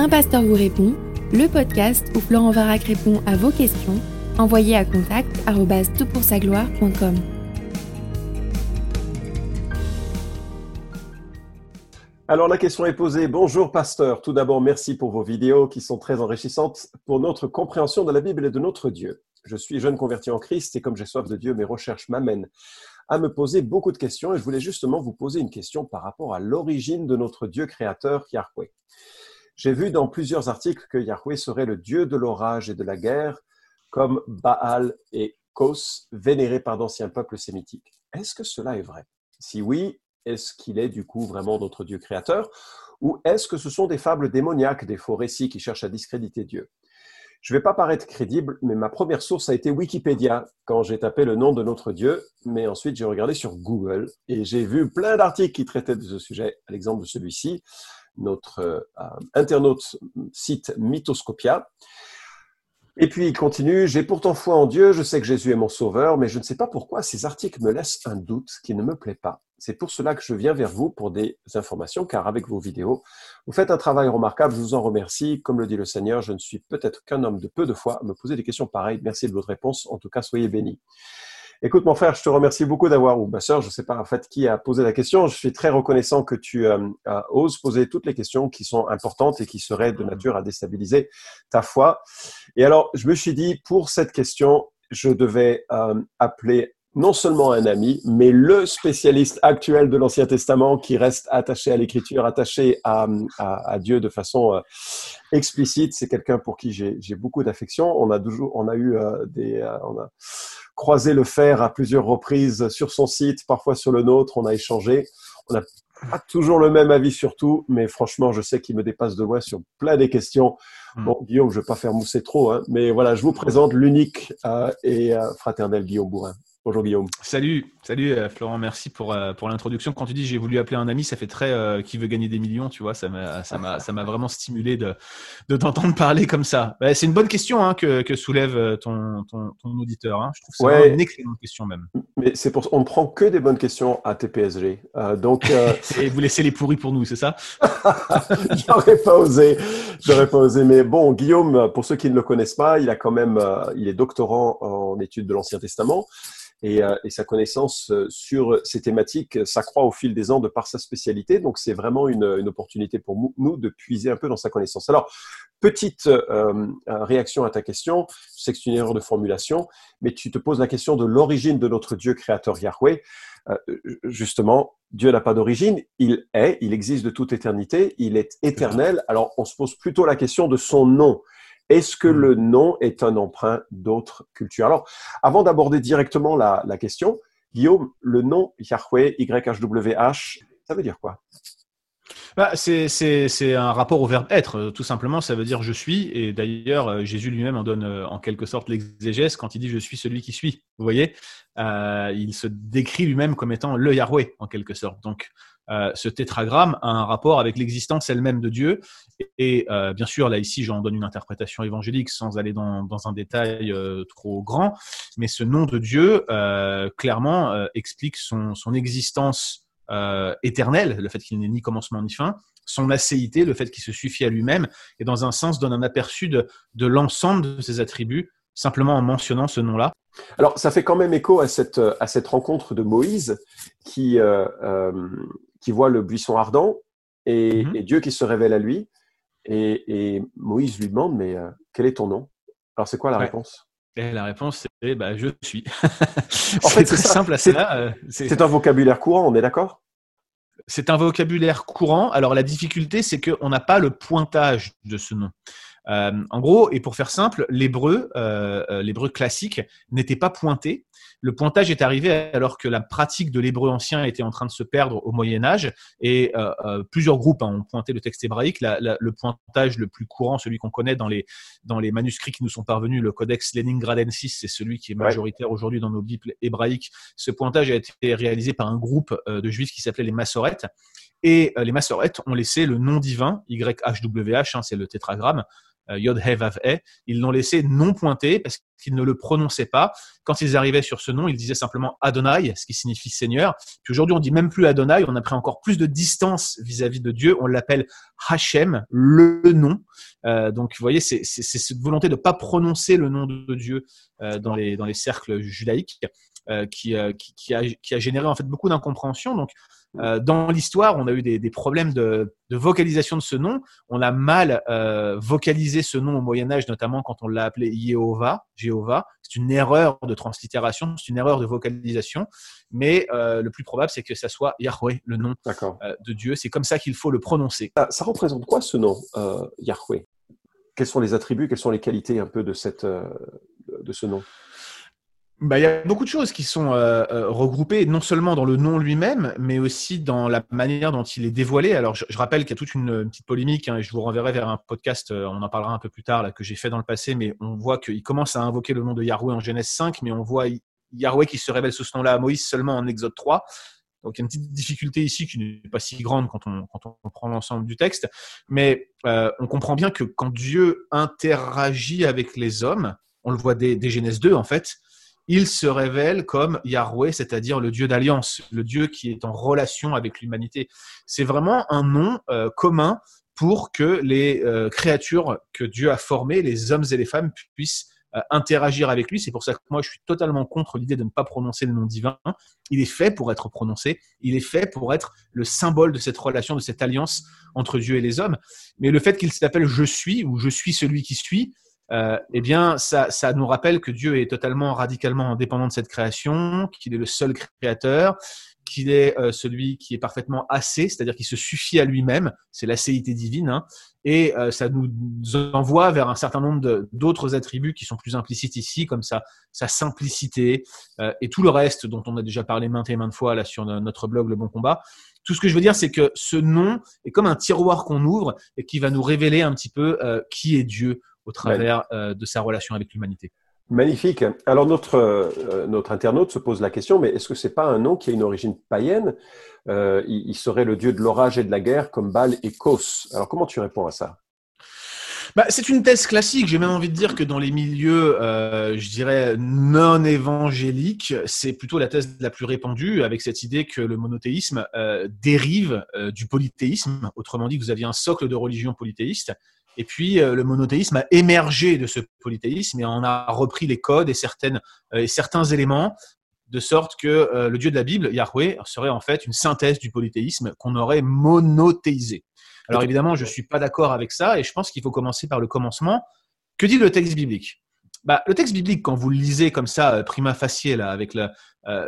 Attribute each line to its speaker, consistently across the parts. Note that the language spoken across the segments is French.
Speaker 1: Un pasteur vous répond, le podcast où Florent Varac répond à vos questions, envoyez à contact gloire.com
Speaker 2: Alors la question est posée. Bonjour pasteur. Tout d'abord, merci pour vos vidéos qui sont très enrichissantes pour notre compréhension de la Bible et de notre Dieu. Je suis jeune converti en Christ et comme j'ai soif de Dieu, mes recherches m'amènent à me poser beaucoup de questions et je voulais justement vous poser une question par rapport à l'origine de notre Dieu créateur Yahweh. J'ai vu dans plusieurs articles que Yahweh serait le Dieu de l'orage et de la guerre, comme Baal et Kos, vénérés par d'anciens peuples sémitiques. Est-ce que cela est vrai? Si oui, est-ce qu'il est du coup vraiment notre Dieu créateur? Ou est-ce que ce sont des fables démoniaques, des faux récits qui cherchent à discréditer Dieu? Je ne vais pas paraître crédible, mais ma première source a été Wikipédia quand j'ai tapé le nom de notre Dieu. Mais ensuite, j'ai regardé sur Google et j'ai vu plein d'articles qui traitaient de ce sujet. À l'exemple de celui-ci, notre euh, internaute site Mythoscopia. Et puis il continue, j'ai pourtant foi en Dieu, je sais que Jésus est mon sauveur, mais je ne sais pas pourquoi ces articles me laissent un doute qui ne me plaît pas. C'est pour cela que je viens vers vous pour des informations, car avec vos vidéos, vous faites un travail remarquable, je vous en remercie. Comme le dit le Seigneur, je ne suis peut-être qu'un homme de peu de foi à me poser des questions pareilles. Merci de votre réponse, en tout cas soyez bénis. Écoute, mon frère, je te remercie beaucoup d'avoir, ou ma soeur, je ne sais pas en fait qui a posé la question. Je suis très reconnaissant que tu euh, oses poser toutes les questions qui sont importantes et qui seraient de nature à déstabiliser ta foi. Et alors, je me suis dit, pour cette question, je devais euh, appeler non seulement un ami, mais le spécialiste actuel de l'Ancien Testament qui reste attaché à l'Écriture, attaché à, à, Dieu de façon euh, explicite. C'est quelqu'un pour qui j'ai beaucoup d'affection. On a toujours, on a eu des, on a, croisé le fer à plusieurs reprises sur son site, parfois sur le nôtre. On a échangé. On n'a pas toujours le même avis sur tout, mais franchement, je sais qu'il me dépasse de loin sur plein des questions. Hmm. Bon, Guillaume, je ne vais pas faire mousser trop, hein, mais voilà, je vous présente l'unique euh, et euh, fraternel Guillaume Bourrin. Bonjour Guillaume.
Speaker 3: Salut, salut euh, Florent, merci pour, euh, pour l'introduction. Quand tu dis j'ai voulu appeler un ami, ça fait très euh, qui veut gagner des millions, tu vois, ça m'a, ça m'a, ça m'a vraiment stimulé de, de t'entendre parler comme ça. Bah, c'est une bonne question hein, que, que, soulève ton, ton, ton auditeur. Hein. Je trouve que c'est une excellente question même.
Speaker 2: Mais c'est pour on ne prend que des bonnes questions à TPSG. donc,
Speaker 3: Et vous laissez les pourris pour nous, c'est ça?
Speaker 2: J'aurais pas osé, j'aurais pas osé. Mais bon, Guillaume, pour ceux qui ne le connaissent pas, il a quand même, il est doctorant en études de l'Ancien Testament et, euh, et, sa connaissance euh, sur ces thématiques s'accroît au fil des ans de par sa spécialité. Donc, c'est vraiment une, une, opportunité pour nous de puiser un peu dans sa connaissance. Alors, petite euh, réaction à ta question. Je sais que c'est une erreur de formulation, mais tu te poses la question de l'origine de notre Dieu créateur Yahweh. Euh, justement, Dieu n'a pas d'origine, il est, il existe de toute éternité, il est éternel. Alors, on se pose plutôt la question de son nom. Est-ce que hmm. le nom est un emprunt d'autres cultures? Alors, avant d'aborder directement la, question, Guillaume, le nom Yahweh, YHWH, ça veut dire quoi?
Speaker 3: Bah, c'est un rapport au verbe être, tout simplement, ça veut dire je suis. Et d'ailleurs, euh, Jésus lui-même en donne euh, en quelque sorte l'exégèse quand il dit je suis celui qui suis. Vous voyez, euh, il se décrit lui-même comme étant le Yahweh en quelque sorte. Donc, euh, ce tétragramme a un rapport avec l'existence elle-même de Dieu. Et, euh, bien sûr, là ici, j'en donne une interprétation évangélique sans aller dans, un détail euh, trop grand, mais ce nom de Dieu clairement explique son, existence éternelle, le fait qu'il n'est ni commencement ni fin, son acéité, le fait qu'il se suffit à lui-même, et dans un sens donne un aperçu de, de l'ensemble de ses attributs, simplement en mentionnant ce nom-là.
Speaker 2: Alors, ça fait quand même écho à cette, à cette rencontre de Moïse qui, qui voit le buisson ardent et, mhm. Dieu qui se révèle à lui. Et, Moïse lui demande, mais euh, quel est ton nom? Alors, c'est quoi la réponse?
Speaker 3: Et la réponse, c'est bah, je suis. en fait, c'est simple à cela.
Speaker 2: Euh, c'est un vocabulaire courant, on est d'accord?
Speaker 3: C'est un vocabulaire courant. Alors, la difficulté, c'est qu'on n'a pas le pointage de ce nom. Euh, en gros, et pour faire simple, l'hébreu, euh, euh, l'hébreu classique n'était pas pointé. Le pointage est arrivé alors que la pratique de l'hébreu ancien était en train de se perdre au Moyen Âge et plusieurs groupes hein, ont pointé le texte hébraïque. le pointage le plus courant, celui qu'on connaît dans les, dans les manuscrits qui nous sont parvenus, le Codex Leningradensis, c'est celui qui est majoritaire aujourd'hui dans nos bibles hébraïques. Ce pointage a été réalisé par un groupe de juifs qui s'appelait les Massorettes. Et les Massorettes ont laissé le nom divin, YHWH, hein, c'est le tétragramme, Yod He Vav He, ils l'ont laissé non pointé parce qu'ils ne le prononçaient pas. Quand ils arrivaient sur ce nom, ils disaient simplement Adonai, ce qui signifie Seigneur. Puis aujourd'hui, on dit même plus Adonai, on a pris encore plus de distance vis-à-vis de Dieu. On l'appelle Hachem, le nom. Euh, donc, vous voyez, c'est cette volonté de ne pas prononcer le nom de Dieu euh, dans, les, dans les cercles judaïques euh, qui, qui, qui, a, qui, a, généré en fait beaucoup d'incompréhension. Donc, euh, dans l'histoire, on a eu des, problèmes de, vocalisation de ce nom. On a mal euh, vocalisé ce nom au Moyen Âge, notamment quand on l'a appelé Jéhovah. Jéhovah, c'est une erreur de translittération, c'est une erreur de vocalisation. Mais euh, le plus probable, c'est que ça soit Yahweh, le nom de Dieu. C'est comme ça qu'il faut le prononcer.
Speaker 2: Ça, représente quoi ce nom, Yahweh? Quels sont les attributs, quelles sont les qualités un peu de, cette, de ce nom?
Speaker 3: Bah, il y a beaucoup de choses qui sont euh, euh, regroupées, non seulement dans le nom lui-même, mais aussi dans la manière dont il est dévoilé. Alors, je, rappelle qu'il y a toute une, petite polémique, hein, et je vous renverrai vers un podcast, euh, on en parlera un peu plus tard, que j'ai fait dans le passé, mais on voit qu'il commence à invoquer le nom de Yahweh en Genèse 5, mais on voit Yahweh qui se révèle sous ce nom-là à Moïse seulement en Exode 3. Donc, il y a une petite difficulté ici qui n'est pas si grande quand on, quand on prend l'ensemble du texte, mais on comprend bien que quand Dieu interagit avec les hommes, on le voit dès, dès Genèse 2 en fait, il se révèle comme Yahweh, c'est-à-dire le Dieu d'alliance, le Dieu qui est en relation avec l'humanité. C'est vraiment un nom euh, commun pour que les euh, créatures que Dieu a formées, les hommes et les femmes, puissent euh, interagir avec lui. C'est pour ça que moi, je suis totalement contre l'idée de ne pas prononcer le nom divin. Il est fait pour être prononcé. Il est fait pour être le symbole de cette relation, de cette alliance entre Dieu et les hommes. Mais le fait qu'il s'appelle Je suis ou Je suis celui qui suis, euh, eh bien, ça, ça, nous rappelle que Dieu est totalement, radicalement indépendant de cette création, qu'il est le seul créateur, qu'il est euh, celui qui est parfaitement assez, c'est-à-dire qui se suffit à lui-même, c'est l'acéité divine, hein, et euh, ça nous envoie vers un certain nombre d'autres attributs qui sont plus implicites ici, comme sa, sa simplicité et tout le reste dont on a déjà parlé maintes et maintes fois là sur notre blog Le Bon Combat. Tout ce que je veux dire, c'est que ce nom est comme un tiroir qu'on ouvre et qui va nous révéler un petit peu qui est Dieu au travers euh, de sa relation avec l'humanité.
Speaker 2: Magnifique. Alors notre, euh, notre internaute se pose la question, mais est-ce que c'est pas un nom qui a une origine païenne? Euh, il, serait le dieu de l'orage et de la guerre comme Baal et Kos. Alors comment tu réponds à ça?
Speaker 3: Bah, c'est une thèse classique. J'ai même envie de dire que dans les milieux, je dirais, non évangéliques, c'est plutôt la thèse la plus répandue, avec cette idée que le monothéisme dérive du polythéisme. Autrement dit, vous aviez un socle de religion polythéiste et puis, euh, le monothéisme a émergé de ce polythéisme et en a repris les codes euh, et certains éléments, de sorte que euh, le Dieu de la Bible, Yahweh, serait en fait une synthèse du polythéisme qu'on aurait monothéisé. Alors évidemment, je ne suis pas d'accord avec ça et je pense qu'il faut commencer par le commencement. Que dit le texte biblique? Bah, Le texte biblique, quand vous le lisez comme ça, prima facie, avec le,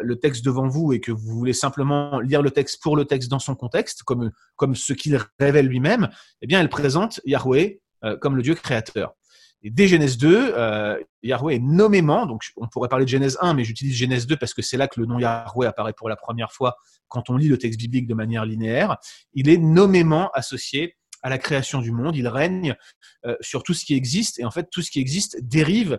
Speaker 3: le texte devant vous et que vous voulez simplement lire le texte pour le texte dans son contexte, comme, comme ce qu'il révèle lui-même, eh bien, elle présente Yahweh euh, comme le Dieu créateur. Et dès Genèse 2, euh, Yahweh est nommément, donc on pourrait parler de Genèse 1, mais j'utilise Genèse 2 parce que c'est là que le nom Yahweh apparaît pour la première fois quand on lit le texte biblique de manière linéaire. Il est nommément associé à la création du monde, il règne euh, sur tout ce qui existe, et en fait tout ce qui existe dérive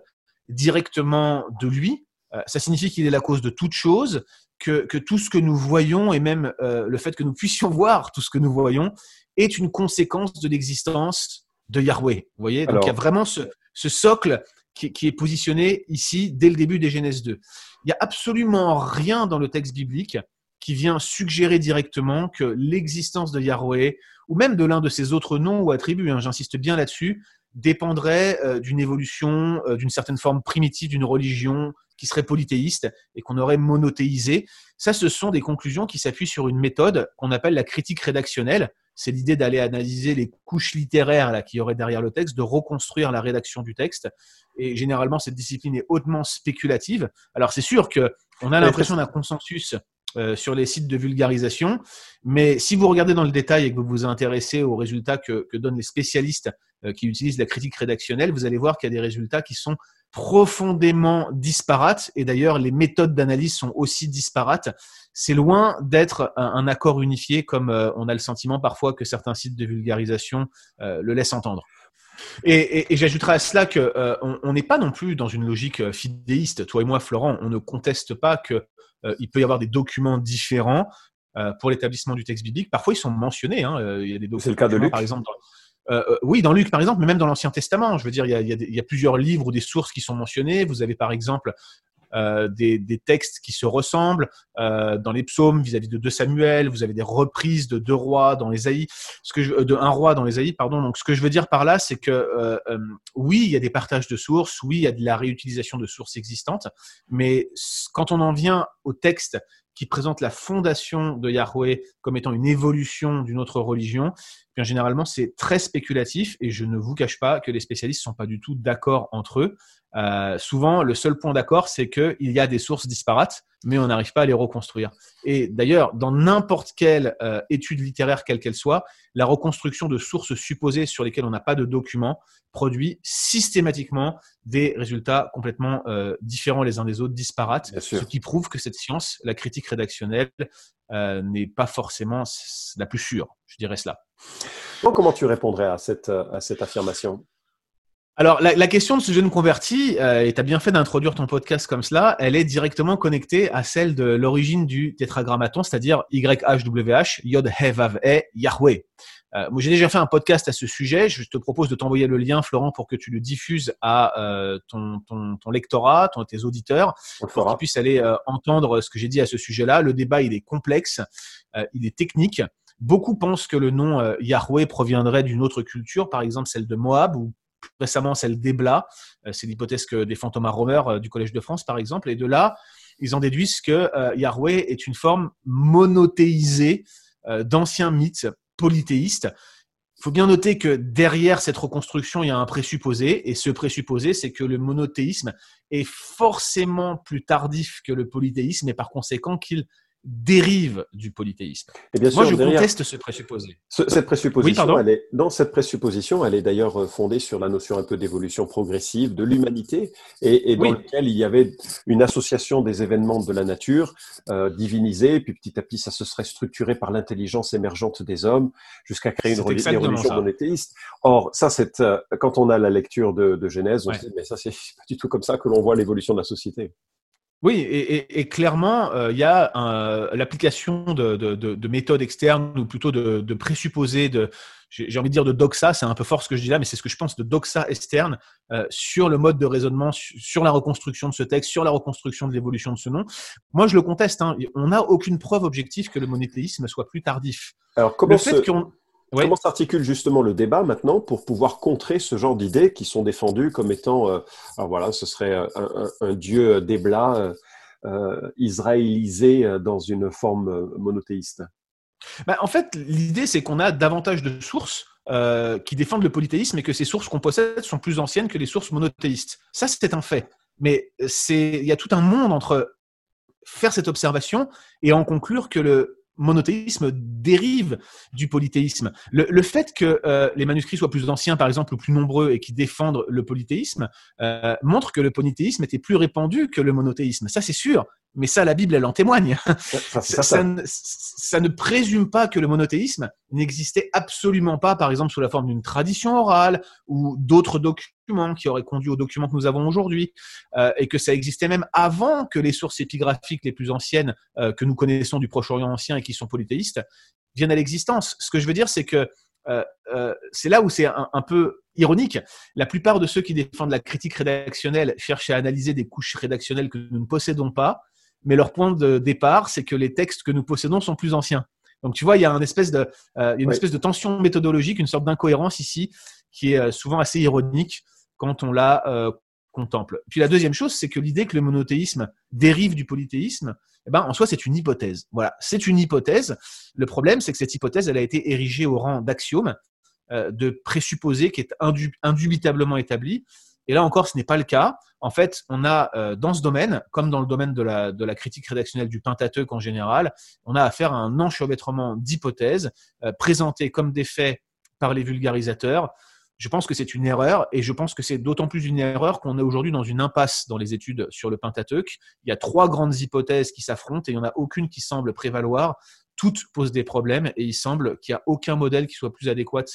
Speaker 3: directement de lui. Ça signifie qu'il est la cause de toute chose, que, que, tout ce que nous voyons, et même le fait que nous puissions voir tout ce que nous voyons, est une conséquence de l'existence de Yahweh. Vous voyez Donc il y a vraiment ce, socle qui, est positionné ici dès le début des Genèse 2. Il n'y a absolument rien dans le texte biblique qui vient suggérer directement que l'existence de Yahweh, ou même de l'un de ses autres noms ou attributs, hein, j'insiste bien là-dessus, dépendrait euh, d'une évolution, euh, d'une certaine forme primitive d'une religion qui serait polythéiste et qu'on aurait monothéisé. Ça, ce sont des conclusions qui s'appuient sur une méthode qu'on appelle la critique rédactionnelle, c'est l'idée d'aller analyser les couches littéraires là, qu'il y aurait derrière le texte, de reconstruire la rédaction du texte. Et généralement, cette discipline est hautement spéculative. Alors, c'est sûr qu'on a l'impression d'un consensus euh, sur les sites de vulgarisation, mais si vous regardez dans le détail et que vous vous intéressez aux résultats que, donnent les spécialistes qui utilisent la critique rédactionnelle, vous allez voir qu'il y a des résultats qui sont profondément disparates. Et d'ailleurs, les méthodes d'analyse sont aussi disparates. C'est loin d'être un, accord unifié comme euh, on a le sentiment parfois que certains sites de vulgarisation euh, le laissent entendre. Et, j'ajouterai à cela que euh, on n'est pas non plus dans une logique fidéiste. Toi et moi, Florent, on ne conteste pas que il peut y avoir des documents différents pour l'établissement du texte biblique. Parfois, ils sont mentionnés. Hein. Il y a des documents,
Speaker 2: C'est le cas de Luc.
Speaker 3: par exemple. Oui, dans Luc par exemple, mais même dans l'Ancien Testament. Je veux dire, il y, a, plusieurs livres ou des sources qui sont mentionnées. Vous avez par exemple euh, des, textes qui se ressemblent euh, dans les psaumes vis-à-vis de 2 Samuel. Vous avez des reprises de deux rois dans les Aïs, de un roi dans les Aïs, pardon. Donc, ce que je veux dire par là, c'est que euh, euh, oui, il y a des partages de sources, oui, il y a de la réutilisation de sources existantes, mais quand on en vient au texte qui présente la fondation de Yahweh comme étant une évolution d'une autre religion, bien généralement c'est très spéculatif et je ne vous cache pas que les spécialistes sont pas du tout d'accord entre eux. Euh, souvent, le seul point d'accord, c'est qu'il y a des sources disparates, mais on n'arrive pas à les reconstruire. Et d'ailleurs, dans n'importe quelle euh, étude littéraire, quelle qu'elle soit, la reconstruction de sources supposées sur lesquelles on n'a pas de documents produit systématiquement des résultats complètement euh, différents les uns des autres, disparates, ce qui prouve que cette science, la critique rédactionnelle, n'est pas forcément la plus sûre, je dirais cela.
Speaker 2: Comment tu répondrais à cette, à cette affirmation?
Speaker 3: Alors, la, question de ce jeune converti, euh, et tu as bien fait d'introduire ton podcast comme cela, elle est directement connectée à celle de l'origine du tétragrammaton, c'est-à-dire YHWH, Yod He Vav E Yahweh. Euh, moi, j'ai déjà fait un podcast à ce sujet. Je te propose de t'envoyer le lien, Florent, pour que tu le diffuses à euh, ton, ton, ton, lectorat, ton, tes auditeurs, pour qu'ils puissent aller entendre ce que j'ai dit à ce sujet-là. Le débat, il est complexe, il est technique. Beaucoup pensent que le nom Yahweh proviendrait d'une autre culture, par exemple celle de Moab, ou récemment celle d'Ebla. Euh, c'est l'hypothèse que des fantômes Romer euh, du Collège de France, par exemple. Et de là, ils en déduisent que euh, Yahweh est une forme monothéisée d'anciens mythes polythéistes. Il faut bien noter que derrière cette reconstruction, il y a un présupposé, et ce présupposé, c'est que le monothéisme est forcément plus tardif que le polythéisme, et par conséquent qu'il dérive du polythéisme. Et bien sûr, Moi, je conteste ce présupposé.
Speaker 2: cette présupposition, elle est, dans cette présupposition, elle est d'ailleurs euh, fondée sur la notion un peu d'évolution progressive de l'humanité, et, et dans lequel il y avait une association des événements de la nature euh, divinisés, puis petit à petit, ça se serait structuré par l'intelligence émergente des hommes, jusqu'à créer une religion monothéiste. Or, ça, c'est euh, quand on a la lecture de, de Genèse, on se dit, mais ça, c'est pas du tout comme ça que l'on voit l'évolution de la société.
Speaker 3: Oui, et, et, clairement, euh, il y a l'application de, de, de, méthodes externes ou plutôt de, de présupposés, de, j'ai envie de dire de doxa, c'est un peu fort ce que je dis là, mais c'est ce que je pense de doxa externe euh, sur le mode de raisonnement, sur la reconstruction de ce texte, sur la reconstruction de l'évolution de ce nom. Moi, je le conteste. Hein, on n'a aucune preuve objective que le monothéisme soit plus tardif.
Speaker 2: Alors, comment le fait qu'on Comment s'articule justement le débat maintenant pour pouvoir contrer ce genre d'idées qui sont défendues comme étant, euh, alors voilà, ce serait euh, un, un, dieu euh, euh, israélisé dans une forme monothéiste?
Speaker 3: Bah, En fait, l'idée c'est qu'on a davantage de sources euh, qui défendent le polythéisme et que ces sources qu'on possède sont plus anciennes que les sources monothéistes. Ça, c'est un fait. Mais c'est, il y a tout un monde entre faire cette observation et en conclure que le monothéisme dérive du polythéisme. Le, fait que euh, les manuscrits soient plus anciens, par exemple, ou plus nombreux et qui défendent le polythéisme, euh, montre que le polythéisme était plus répandu que le monothéisme. Ça, c'est sûr. Mais ça, la Bible, elle en témoigne. Ça, ça, ça, ne, présume pas que le monothéisme n'existait absolument pas, par exemple, sous la forme d'une tradition orale ou d'autres documents qui auraient conduit aux documents que nous avons aujourd'hui, euh, et que ça existait même avant que les sources épigraphiques les plus anciennes euh, que nous connaissons du Proche-Orient ancien et qui sont polythéistes viennent à l'existence. Ce que je veux dire, c'est que euh, euh, c'est là où c'est un, un, peu ironique. La plupart de ceux qui défendent la critique rédactionnelle cherchent à analyser des couches rédactionnelles que nous ne possédons pas mais leur point de départ, c'est que les textes que nous possédons sont plus anciens. Donc tu vois, il y a une espèce de, euh, une espèce de tension méthodologique, une sorte d'incohérence ici, qui est euh, souvent assez ironique quand on la euh, contemple. Puis la deuxième chose, c'est que l'idée que le monothéisme dérive du polythéisme, eh ben, en soi, c'est une hypothèse. Voilà, c'est une hypothèse. Le problème, c'est que cette hypothèse, elle a été érigée au rang d'axiome, euh, de présupposé qui est indubitablement établi. Et là encore, ce n'est pas le cas. En fait, on a euh, dans ce domaine, comme dans le domaine de la, critique rédactionnelle du Pentateuque en général, on a affaire à un enchevêtrement d'hypothèses euh, présentées comme des faits par les vulgarisateurs. Je pense que c'est une erreur et je pense que c'est d'autant plus une erreur qu'on est aujourd'hui dans une impasse dans les études sur le Pentateuque. Il y a trois grandes hypothèses qui s'affrontent et il n'y en a aucune qui semble prévaloir. Toutes posent des problèmes et il semble qu'il n'y a aucun modèle qui soit plus adéquat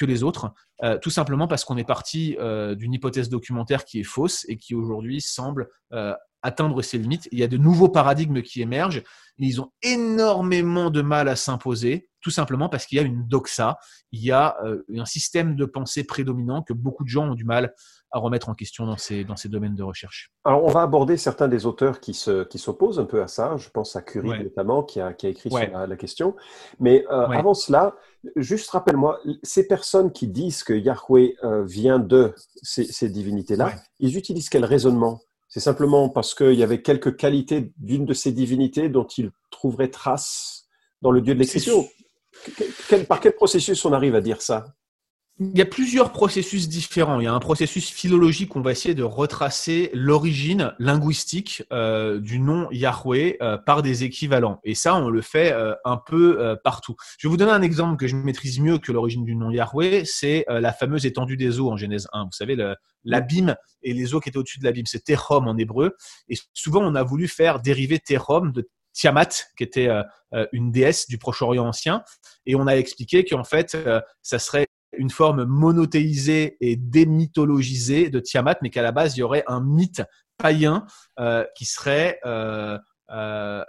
Speaker 3: que les autres, euh, tout simplement parce qu'on est parti euh, d'une hypothèse documentaire qui est fausse et qui aujourd'hui semble euh, atteindre ses limites. Il y a de nouveaux paradigmes qui émergent, ils ont énormément de mal à s'imposer tout simplement parce qu'il y a une doxa, il y a un système de pensée prédominant que beaucoup de gens ont du mal à remettre en question dans ces, dans ces domaines de recherche.
Speaker 2: Alors, on va aborder certains des auteurs qui, se, qui s'opposent un peu à ça. Je pense à Curie notamment, qui a, qui a écrit sur la, question. Mais euh, avant cela, juste rappelle-moi, ces personnes qui disent que Yahweh euh, vient de ces, ces divinités-là, ils utilisent quel raisonnement? C'est simplement parce qu'il y avait quelques qualités d'une de ces divinités dont ils trouveraient trace dans le Dieu de l'Écriture? Par quel processus on arrive à dire ça?
Speaker 3: Il y a plusieurs processus différents. Il y a un processus philologique on va essayer de retracer l'origine linguistique euh, du nom Yahweh euh, par des équivalents. Et ça, on le fait euh, un peu partout. Je vais vous donner un exemple que je maîtrise mieux que l'origine du nom Yahweh. C'est la fameuse étendue des eaux en Genèse 1. Vous savez, l'abîme et les eaux qui étaient au-dessus de l'abîme. C'est Tehom en hébreu. Et souvent, on a voulu faire dériver Tehom de Tiamat, qui était une déesse du Proche-Orient ancien, et on a expliqué qu'en fait, ça serait une forme monothéisée et démythologisée de Tiamat, mais qu'à la base, il y aurait un mythe païen euh, qui serait euh, euh,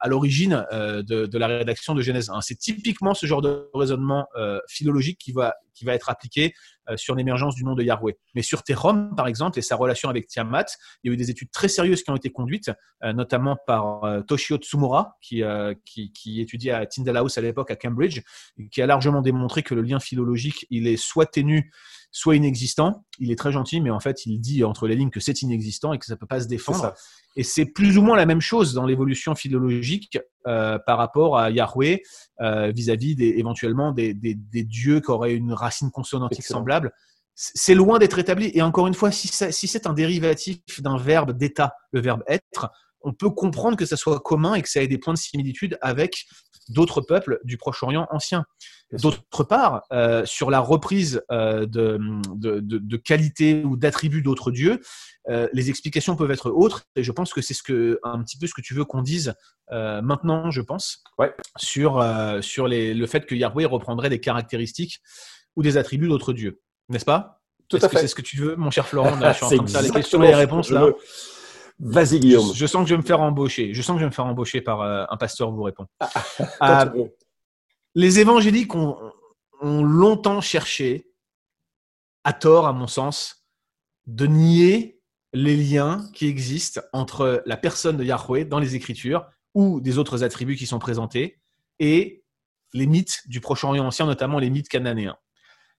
Speaker 3: à l'origine de, la rédaction de Genèse 1. C'est typiquement ce genre de raisonnement philologique qui va, qui va être appliqué sur l'émergence du nom de Yahweh. Mais sur Tehom, par exemple, et sa relation avec Tiamat, il y a eu des études très sérieuses qui ont été conduites, notamment par Toshio Tsumura, qui, qui, qui, étudiait à Tyndall House à l'époque à Cambridge, et qui a largement démontré que le lien philologique, il est soit ténu, soit inexistant. Il est très gentil, mais en fait, il dit entre les lignes que c'est inexistant et que ça ne peut pas se défendre. Et c'est plus ou moins la même chose dans l'évolution philologique euh, par rapport à Yahweh euh, vis-à-vis des, éventuellement des, dieux qui auraient une racine consonantique semblable. C'est loin d'être établi. Et encore une fois, si c'est un dérivatif d'un verbe d'état, le verbe être, on peut comprendre que ça soit commun et que ça ait des points de similitude avec d'autres peuples du Proche-Orient ancien. D'autre part, euh, sur la reprise euh, de, de, qualité ou d'attributs d'autres dieux, euh, les explications peuvent être autres. Et je pense que c'est ce que, un petit peu ce que tu veux qu'on dise maintenant, je pense, sur, sur les, le fait que Yahweh reprendrait des caractéristiques ou des attributs d'autres dieux. N'est-ce pas?
Speaker 2: Tout à fait.
Speaker 3: C'est ce que tu veux, mon cher Florent? je suis en train de faire les questions et les réponses là.
Speaker 2: Vas-y, Guillaume.
Speaker 3: Je, sens que je vais me faire embaucher. Je sens que je vais me faire embaucher par euh, un pasteur vous répond. Ah, euh, les évangéliques ont, longtemps cherché, à tort à mon sens, de nier les liens qui existent entre la personne de Yahweh dans les Écritures ou des autres attributs qui sont présentés et les mythes du Proche-Orient ancien, notamment les mythes cananéens.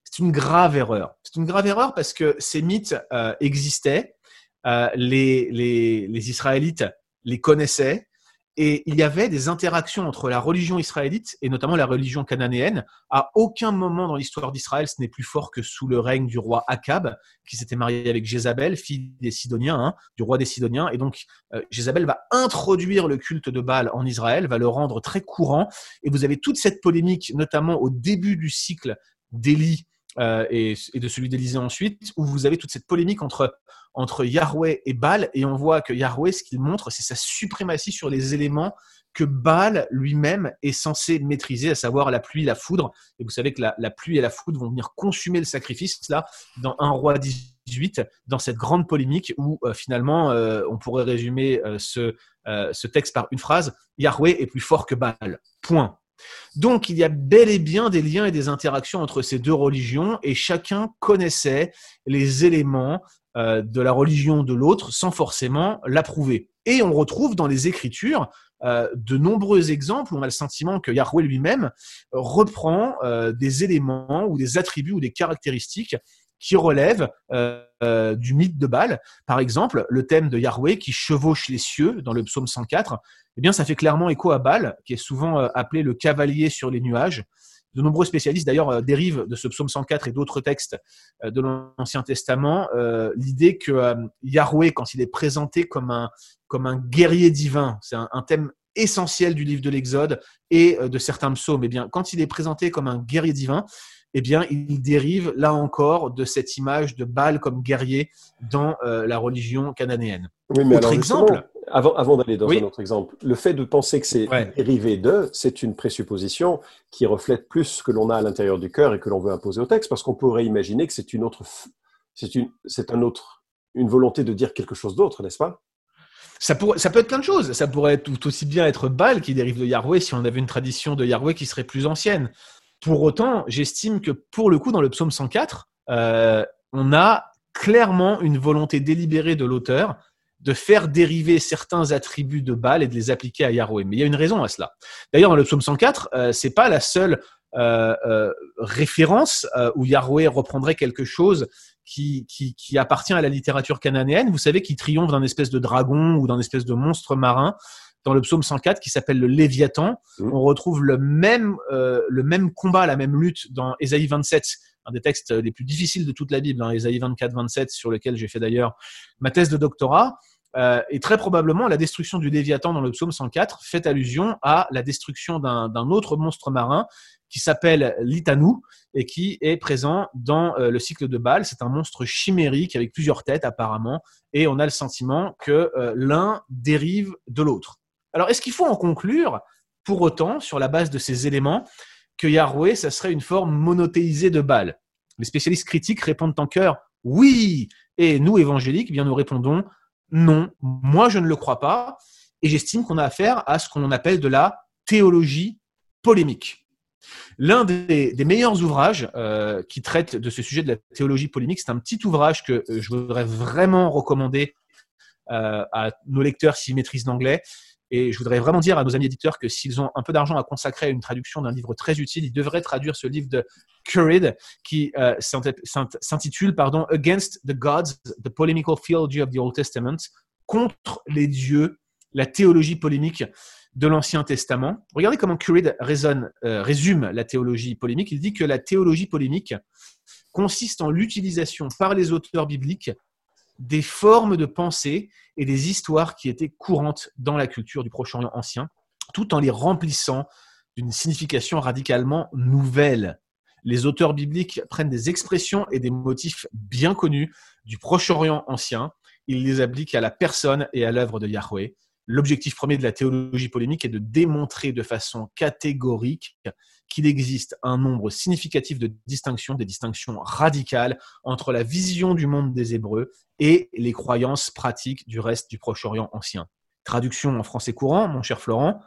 Speaker 3: C'est une grave erreur. C'est une grave erreur parce que ces mythes euh, existaient, euh, les, Israélites les connaissaient et il y avait des interactions entre la religion israélite et notamment la religion cananéenne. À aucun moment dans l'histoire d'Israël, ce n'est plus fort que sous le règne du roi Akab, qui s'était marié avec Jézabel, fille des Sidoniens, hein, du roi des Sidoniens. Et donc, euh, Jézabel va introduire le culte de Baal en Israël, va le rendre très courant. Et vous avez toute cette polémique, notamment au début du cycle d'Élie euh, et, de celui d'Élysée ensuite, où vous avez toute cette polémique entre, entre Yahweh et Baal, et on voit que Yahweh, ce qu'il montre, c'est sa suprématie sur les éléments que Baal lui-même est censé maîtriser, à savoir la pluie, la foudre. Et vous savez que la, pluie et la foudre vont venir consumer le sacrifice, là, dans un roi 18, dans cette grande polémique où euh, finalement, euh, on pourrait résumer ce, ce texte par une phrase, Yahweh est plus fort que Baal. Point. Donc il y a bel et bien des liens et des interactions entre ces deux religions et chacun connaissait les éléments euh, de la religion de l'autre sans forcément l'approuver. Et on retrouve dans les Écritures euh, de nombreux exemples où on a le sentiment que Yahweh lui-même reprend euh, des éléments ou des attributs ou des caractéristiques qui relèvent du mythe de Baal. Par exemple, le thème de Yahweh qui chevauche les cieux dans le psaume 104 eh bien, ça fait clairement écho à Baal, qui est souvent euh, appelé le cavalier sur les nuages. De nombreux spécialistes, d'ailleurs, euh, dérivent de ce psaume 104 et d'autres textes euh, de l'Ancien Testament. L'idée que Yahweh, quand il est présenté comme un, comme un guerrier divin, c'est un, thème essentiel du livre de l'Exode et de certains psaumes, eh bien, quand il est présenté comme un guerrier divin, eh bien, il dérive là encore de cette image de Baal comme guerrier dans la religion cananéenne.
Speaker 2: Oui, mais Autre exemple, avant, avant d'aller dans un autre exemple, le fait de penser que c'est dérivé de, c'est une présupposition qui reflète plus ce que l'on a à l'intérieur du cœur et que l'on veut imposer au texte, parce qu'on pourrait imaginer que c'est une autre, c'est une, c'est un autre, une volonté de dire quelque chose d'autre, n'est-ce pas?
Speaker 3: Ça, pourrait, ça peut être plein de choses. Ça pourrait tout aussi bien être Baal qui dérive de Yahweh si on avait une tradition de Yahweh qui serait plus ancienne. Pour autant, j'estime que pour le coup, dans le psaume 104, euh, on a clairement une volonté délibérée de l'auteur de faire dériver certains attributs de Baal et de les appliquer à Yahweh. Mais il y a une raison à cela. D'ailleurs, dans le psaume 104, euh, c'est pas la seule euh, euh, référence euh, où Yahweh reprendrait quelque chose qui, qui, qui, appartient à la littérature cananéenne. Vous savez, qui triomphe d'un espèce de dragon ou d'un espèce de monstre marin dans le psaume 104 qui s'appelle le Léviathan. Mmh. On retrouve le même, euh, le même combat, la même lutte dans Ésaïe 27 un des textes les plus difficiles de toute la Bible, dans Ésaïe 24-27, sur lequel j'ai fait d'ailleurs ma thèse de doctorat. Euh, et très probablement, la destruction du Léviathan dans le psaume 104 fait allusion à la destruction d'un autre monstre marin qui s'appelle l'Itanou et qui est présent dans euh, le cycle de Baal. C'est un monstre chimérique avec plusieurs têtes apparemment, et on a le sentiment que euh, l'un dérive de l'autre. Alors, est-ce qu'il faut en conclure, pour autant, sur la base de ces éléments, que Yahweh, ça serait une forme monothéisée de Baal? Les spécialistes critiques répondent en cœur oui, et nous, évangéliques, eh bien nous répondons non, moi je ne le crois pas, et j'estime qu'on a affaire à ce qu'on appelle de la théologie polémique. L'un des, meilleurs ouvrages euh, qui traite de ce sujet de la théologie polémique, c'est un petit ouvrage que euh, je voudrais vraiment recommander euh, à nos lecteurs s'ils maîtrisent l'anglais. Et je voudrais vraiment dire à nos amis éditeurs que s'ils ont un peu d'argent à consacrer à une traduction d'un livre très utile, ils devraient traduire ce livre de Currid qui euh, s'intitule pardon Against the Gods, the Polemical Theology of the Old Testament, contre les dieux, la théologie polémique de l'Ancien Testament. Regardez comment raisonne, euh, résume la théologie polémique. Il dit que la théologie polémique consiste en l'utilisation par les auteurs bibliques des formes de pensée et des histoires qui étaient courantes dans la culture du Proche-Orient ancien, tout en les remplissant d'une signification radicalement nouvelle. Les auteurs bibliques prennent des expressions et des motifs bien connus du Proche-Orient ancien, ils les appliquent à la personne et à l'œuvre de Yahweh. L'objectif premier de la théologie polémique est de démontrer de façon catégorique qu'il existe un nombre significatif de distinctions, des distinctions radicales entre la vision du monde des Hébreux et les croyances pratiques du reste du Proche-Orient ancien. Traduction en français courant, mon cher Florent,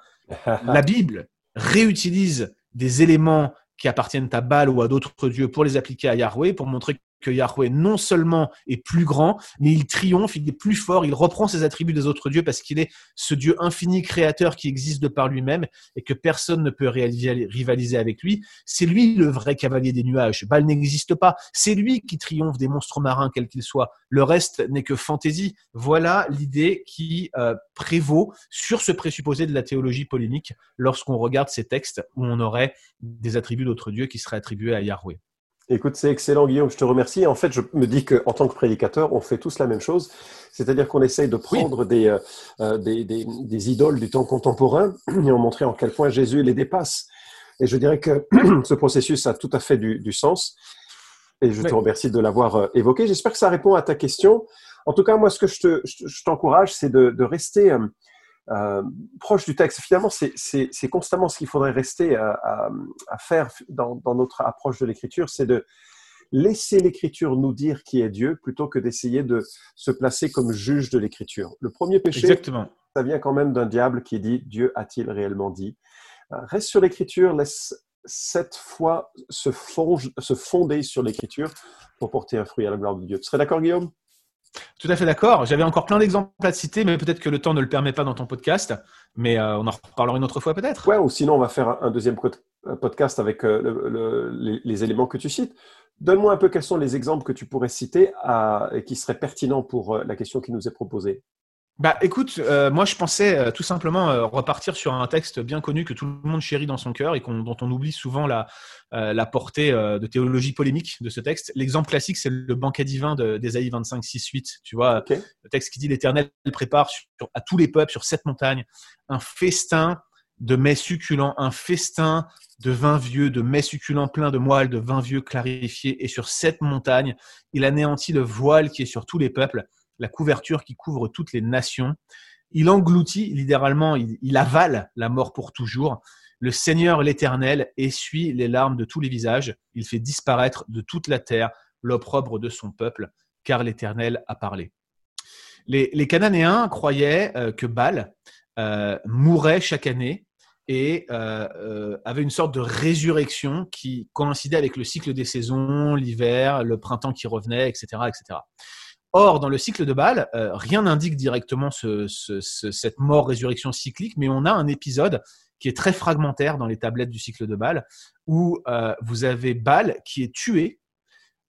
Speaker 3: la Bible réutilise des éléments qui appartiennent à Baal ou à d'autres dieux pour les appliquer à Yahweh, pour montrer que Yahweh non seulement est plus grand, mais il triomphe, il est plus fort, il reprend ses attributs des autres dieux parce qu'il est ce Dieu infini créateur qui existe de par lui-même et que personne ne peut rivaliser avec lui. C'est lui le vrai cavalier des nuages. Baal n'existe pas. C'est lui qui triomphe des monstres marins, quels qu'ils soient. Le reste n'est que fantaisie. Voilà l'idée qui euh, prévaut sur ce présupposé de la théologie polémique lorsqu'on regarde ces textes où on aurait des attributs d'autres dieux qui seraient attribués à Yahweh.
Speaker 2: Écoute, c'est excellent, Guillaume, je te remercie. En fait, je me dis qu'en tant que prédicateur, on fait tous la même chose. C'est-à-dire qu'on essaye de prendre euh, euh, des, des, des, idoles du temps contemporain et en montrer en quel point Jésus les dépasse. Et je dirais que ce processus a tout à fait du, du sens. Et je te remercie de l'avoir euh, évoqué. J'espère que ça répond à ta question. En tout cas, moi, ce que je t'encourage, c'est de, de, rester euh, proche du texte. Finalement, c'est constamment ce qu'il faudrait rester à, faire dans, notre approche de l'écriture, c'est de laisser l'écriture nous dire qui est Dieu plutôt que d'essayer de se placer comme juge de l'écriture. Le premier péché,
Speaker 3: Exactement.
Speaker 2: ça vient quand même d'un diable qui dit Dieu a-t-il réellement dit? Euh, Reste sur l'écriture, laisse cette fois se, se fonder sur l'écriture pour porter un fruit à la gloire de Dieu. Tu serais d'accord, Guillaume?
Speaker 3: Tout à fait d'accord. J'avais encore plein d'exemples à citer, mais peut-être que le temps ne le permet pas dans ton podcast. Mais euh, on en reparlera une autre fois peut-être.
Speaker 2: Ouais, ou sinon on va faire un deuxième podcast avec euh, les, éléments que tu cites. Donne-moi un peu quels sont les exemples que tu pourrais citer et qui seraient pertinents pour euh, la question qui nous est proposée.
Speaker 3: Bah écoute, euh, moi je pensais euh, tout simplement euh, repartir sur un texte bien connu que tout le monde chérit dans son cœur et dont on oublie souvent la, la portée de théologie polémique de ce texte. L'exemple classique, c'est le banquet divin d'Ésaïe 25, 6, 8. Tu vois, le texte qui dit l'Éternel prépare à tous les peuples sur cette montagne un festin de mets succulents, un festin de vin vieux, de mets succulents pleins de moelle, de vin vieux clarifié. Et sur cette montagne, il anéantit le voile qui est sur tous les peuples la couverture qui couvre toutes les nations. Il engloutit, littéralement, il, avale la mort pour toujours. Le Seigneur l'Éternel essuie les larmes de tous les visages. Il fait disparaître de toute la terre l'opprobre de son peuple, car l'Éternel a parlé. Les, Cananéens croyaient que Baal mourait chaque année et avait une sorte de résurrection qui coïncidait avec le cycle des saisons, l'hiver, le printemps qui revenait, etc., etc. Or, dans le cycle de Baal, rien n'indique directement cette mort-résurrection cyclique, mais on a un épisode qui est très fragmentaire dans les tablettes du cycle de Baal, où euh, vous avez Baal qui est tué,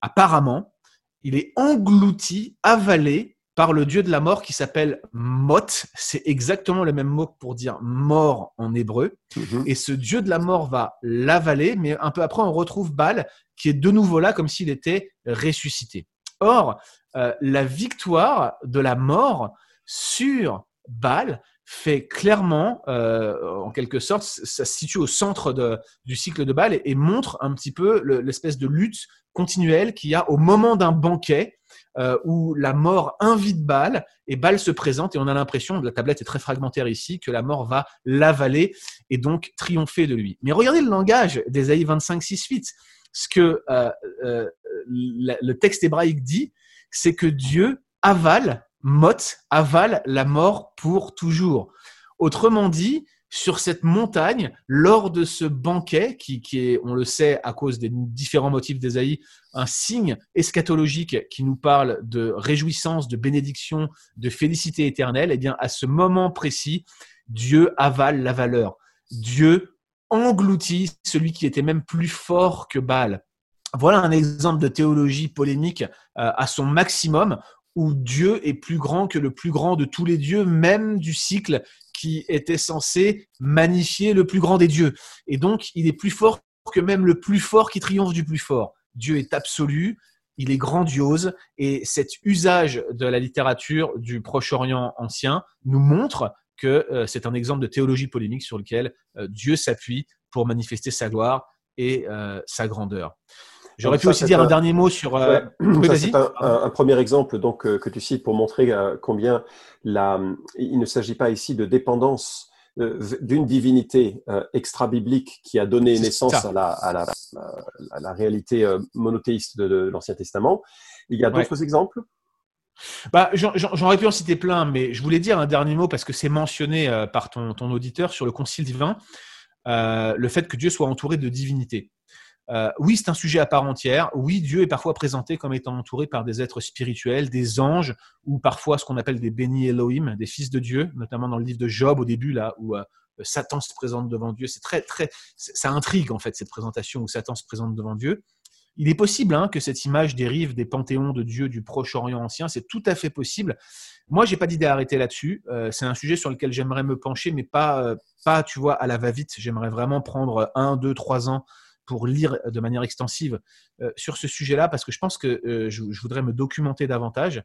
Speaker 3: apparemment, il est englouti, avalé par le dieu de la mort qui s'appelle Mot. C'est exactement le même mot pour dire mort en hébreu. Mhm. Et ce dieu de la mort va l'avaler, mais un peu après, on retrouve Baal qui est de nouveau là comme s'il était ressuscité. Or, euh, la victoire de la mort sur Baal fait clairement, euh, en quelque sorte, ça se situe au centre du cycle de Bâle et, montre un petit peu l'espèce de lutte continuelle qu'il y a au moment d'un banquet euh, où la mort invite Bâle et Bâle se présente et on a l'impression, la tablette est très fragmentaire ici, que la mort va l'avaler et donc triompher de lui. Mais regardez le langage d'Ésaïe 25, 6, 8. Ce que euh, le texte hébraïque dit, c'est que Dieu avale Mot avale la mort pour toujours. Autrement dit, sur cette montagne, lors de ce banquet, qui, est, on le sait, à cause des différents motifs d'Ésaïe, un signe eschatologique qui nous parle de réjouissance, de bénédiction, de félicité éternelle, eh bien, à ce moment précis, Dieu avale la valeur. Dieu engloutit celui qui était même plus fort que Baal. Voilà un exemple de théologie polémique euh, à son maximum où Dieu est plus grand que le plus grand de tous les dieux, même du cycle qui était censé magnifier le plus grand des dieux. Et donc, il est plus fort que même le plus fort qui triomphe du plus fort. Dieu est absolu, il est grandiose, et cet usage de la littérature du Proche-Orient ancien nous montre que euh, c'est un exemple de théologie polémique sur lequel euh, Dieu s'appuie pour manifester sa gloire et euh, sa grandeur. J'aurais pu aussi dire un, dernier mot sur.
Speaker 2: Euh... c'est un, premier exemple donc que tu cites pour montrer combien la, il ne s'agit pas ici de dépendance d'une divinité extra-biblique qui a donné naissance à la, à, la, à la, réalité monothéiste de, l'Ancien Testament. Il y a d'autres exemples?
Speaker 3: Bah, J'aurais pu en citer plein, mais je voulais dire un dernier mot parce que c'est mentionné par ton, auditeur sur le Concile divin, le fait que Dieu soit entouré de divinités. Euh, oui, c'est un sujet à part entière. Oui, Dieu est parfois présenté comme étant entouré par des êtres spirituels, des anges, ou parfois ce qu'on appelle des bénis Elohim, des fils de Dieu, notamment dans le livre de Job au début, là où euh, Satan se présente devant Dieu. C'est très, très, ça intrigue en fait cette présentation où Satan se présente devant Dieu. Il est possible hein, que cette image dérive des panthéons de Dieu du Proche-Orient ancien. C'est tout à fait possible. Moi, j'ai pas d'idée à arrêter là-dessus. Euh, c'est un sujet sur lequel j'aimerais me pencher, mais pas, pas, tu vois, à la va-vite. J'aimerais vraiment prendre un, deux, trois ans pour lire de manière extensive euh, sur ce sujet-là parce que je pense que euh, je, voudrais me documenter davantage.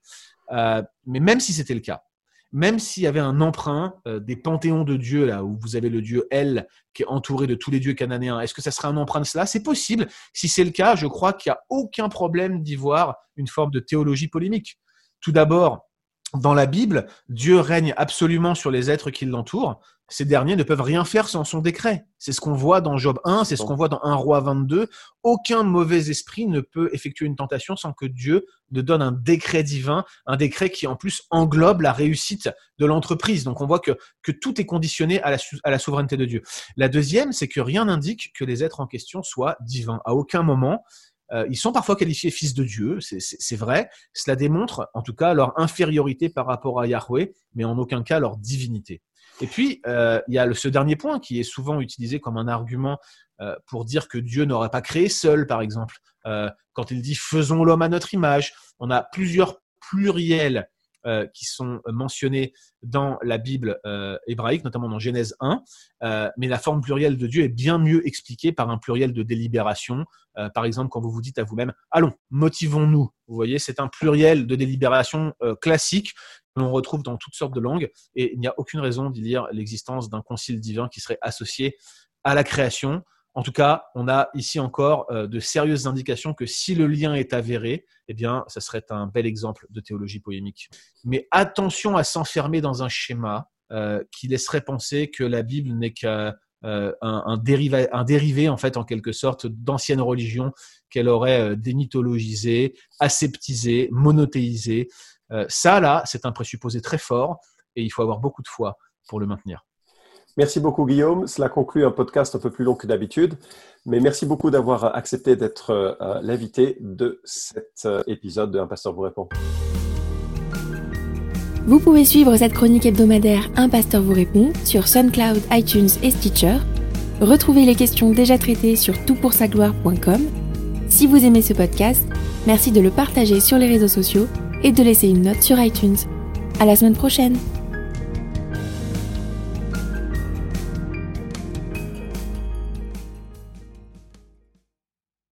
Speaker 3: Euh, mais même si c'était le cas, même s'il y avait un emprunt des panthéons de dieux, là où vous avez le dieu El qui est entouré de tous les dieux cananéens, est-ce que ça serait un emprunt de cela? C'est possible. Si c'est le cas, je crois qu'il n'y a aucun problème d'y voir une forme de théologie polémique. Tout d'abord, dans la Bible, Dieu règne absolument sur les êtres qui l'entourent. Ces derniers ne peuvent rien faire sans son décret. C'est ce qu'on voit dans Job 1, c'est ce qu'on voit dans 1 roi 22. Aucun mauvais esprit ne peut effectuer une tentation sans que Dieu ne donne un décret divin, un décret qui en plus englobe la réussite de l'entreprise. Donc on voit que, que tout est conditionné à la, à la souveraineté de Dieu. La deuxième, c'est que rien n'indique que les êtres en question soient divins. À aucun moment, euh, ils sont parfois qualifiés fils de Dieu, c'est vrai. Cela démontre en tout cas leur infériorité par rapport à Yahweh, mais en aucun cas leur divinité. Et puis, euh, il y a ce dernier point qui est souvent utilisé comme un argument euh, pour dire que Dieu n'aurait pas créé seul, par exemple. quand il dit faisons l'homme à notre image, on a plusieurs pluriels euh, qui sont mentionnés dans la Bible euh, hébraïque, notamment dans Genèse 1, euh, mais la forme plurielle de Dieu est bien mieux expliquée par un pluriel de délibération. par exemple, quand vous vous dites à vous-même, allons, motivons-nous. Vous voyez, c'est un pluriel de délibération classique l'on retrouve dans toutes sortes de langues, et il n'y a aucune raison d'y lire l'existence d'un concile divin qui serait associé à la création. En tout cas, on a ici encore euh, de sérieuses indications que si le lien est avéré, eh bien, ça serait un bel exemple de théologie polémique. Mais attention à s'enfermer dans un schéma euh, qui laisserait penser que la Bible n'est qu'un euh, un, dérivé, en fait, en quelque sorte, d'anciennes religions qu'elle aurait démythologisées, aseptisées, monothéisées. Euh, ça, là, c'est un présupposé très fort et il faut avoir beaucoup de foi pour le maintenir.
Speaker 2: Merci beaucoup Guillaume. Cela conclut un podcast un peu plus long que d'habitude, mais merci beaucoup d'avoir accepté d'être euh, l'invité de cet euh, épisode de Un pasteur vous répond.
Speaker 1: Vous pouvez suivre cette chronique hebdomadaire Un pasteur vous répond sur SoundCloud, iTunes et Stitcher. Retrouvez les questions déjà traitées sur toutpoursagloire.com. Si vous aimez ce podcast, merci de le partager sur les réseaux sociaux et de laisser une note sur iTunes. À la semaine prochaine!